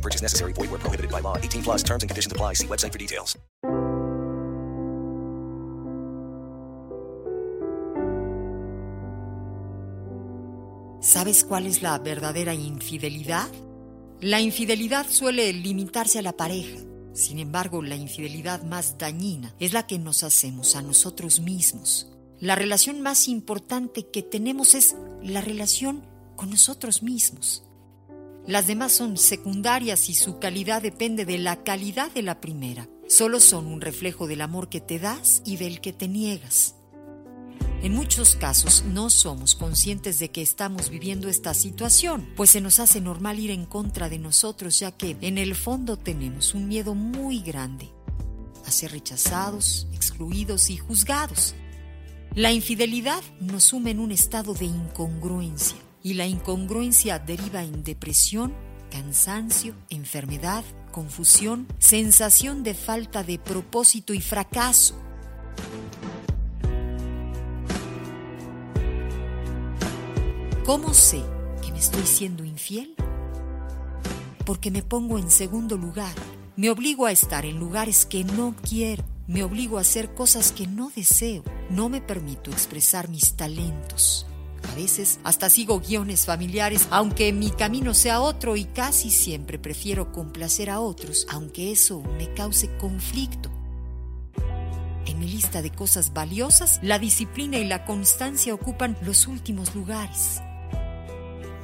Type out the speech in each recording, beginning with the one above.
Purchase necessary. Void where prohibited by law. 18 plus terms and conditions apply. See website for details. ¿Sabes cuál es la verdadera infidelidad? La infidelidad suele limitarse a la pareja. Sin embargo, la infidelidad más dañina es la que nos hacemos a nosotros mismos. La relación más importante que tenemos es la relación con nosotros mismos. Las demás son secundarias y su calidad depende de la calidad de la primera. Solo son un reflejo del amor que te das y del que te niegas. En muchos casos no somos conscientes de que estamos viviendo esta situación, pues se nos hace normal ir en contra de nosotros, ya que en el fondo tenemos un miedo muy grande a ser rechazados, excluidos y juzgados. La infidelidad nos sume en un estado de incongruencia y la incongruencia deriva en depresión, cansancio, enfermedad, confusión, sensación de falta de propósito y fracaso. ¿Cómo sé que me estoy siendo infiel? Porque me pongo en segundo lugar, me obligo a estar en lugares que no quiero, me obligo a hacer cosas que no deseo, no me permito expresar mis talentos. A veces hasta sigo guiones familiares, aunque mi camino sea otro y casi siempre prefiero complacer a otros, aunque eso me cause conflicto. En mi lista de cosas valiosas, la disciplina y la constancia ocupan los últimos lugares.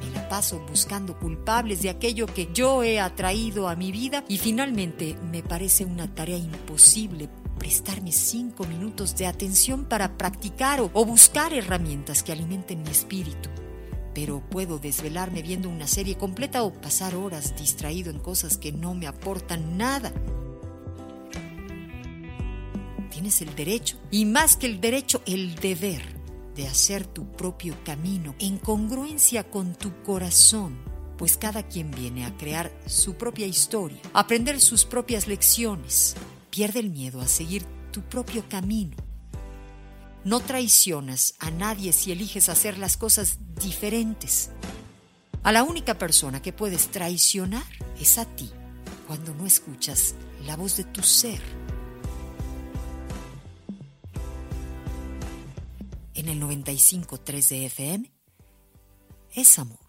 Me la paso buscando culpables de aquello que yo he atraído a mi vida y finalmente me parece una tarea imposible prestarme cinco minutos de atención para practicar o, buscar herramientas que alimenten mi espíritu. Pero puedo desvelarme viendo una serie completa o pasar horas distraído en cosas que no me aportan nada. Tienes el derecho, y más que el derecho, el deber de hacer tu propio camino en congruencia con tu corazón, pues cada quien viene a crear su propia historia, aprender sus propias lecciones. Pierde el miedo a seguir tu propio camino. No traicionas a nadie si eliges hacer las cosas diferentes. A la única persona que puedes traicionar es a ti cuando no escuchas la voz de tu ser. En el 95.3 de FM es amor.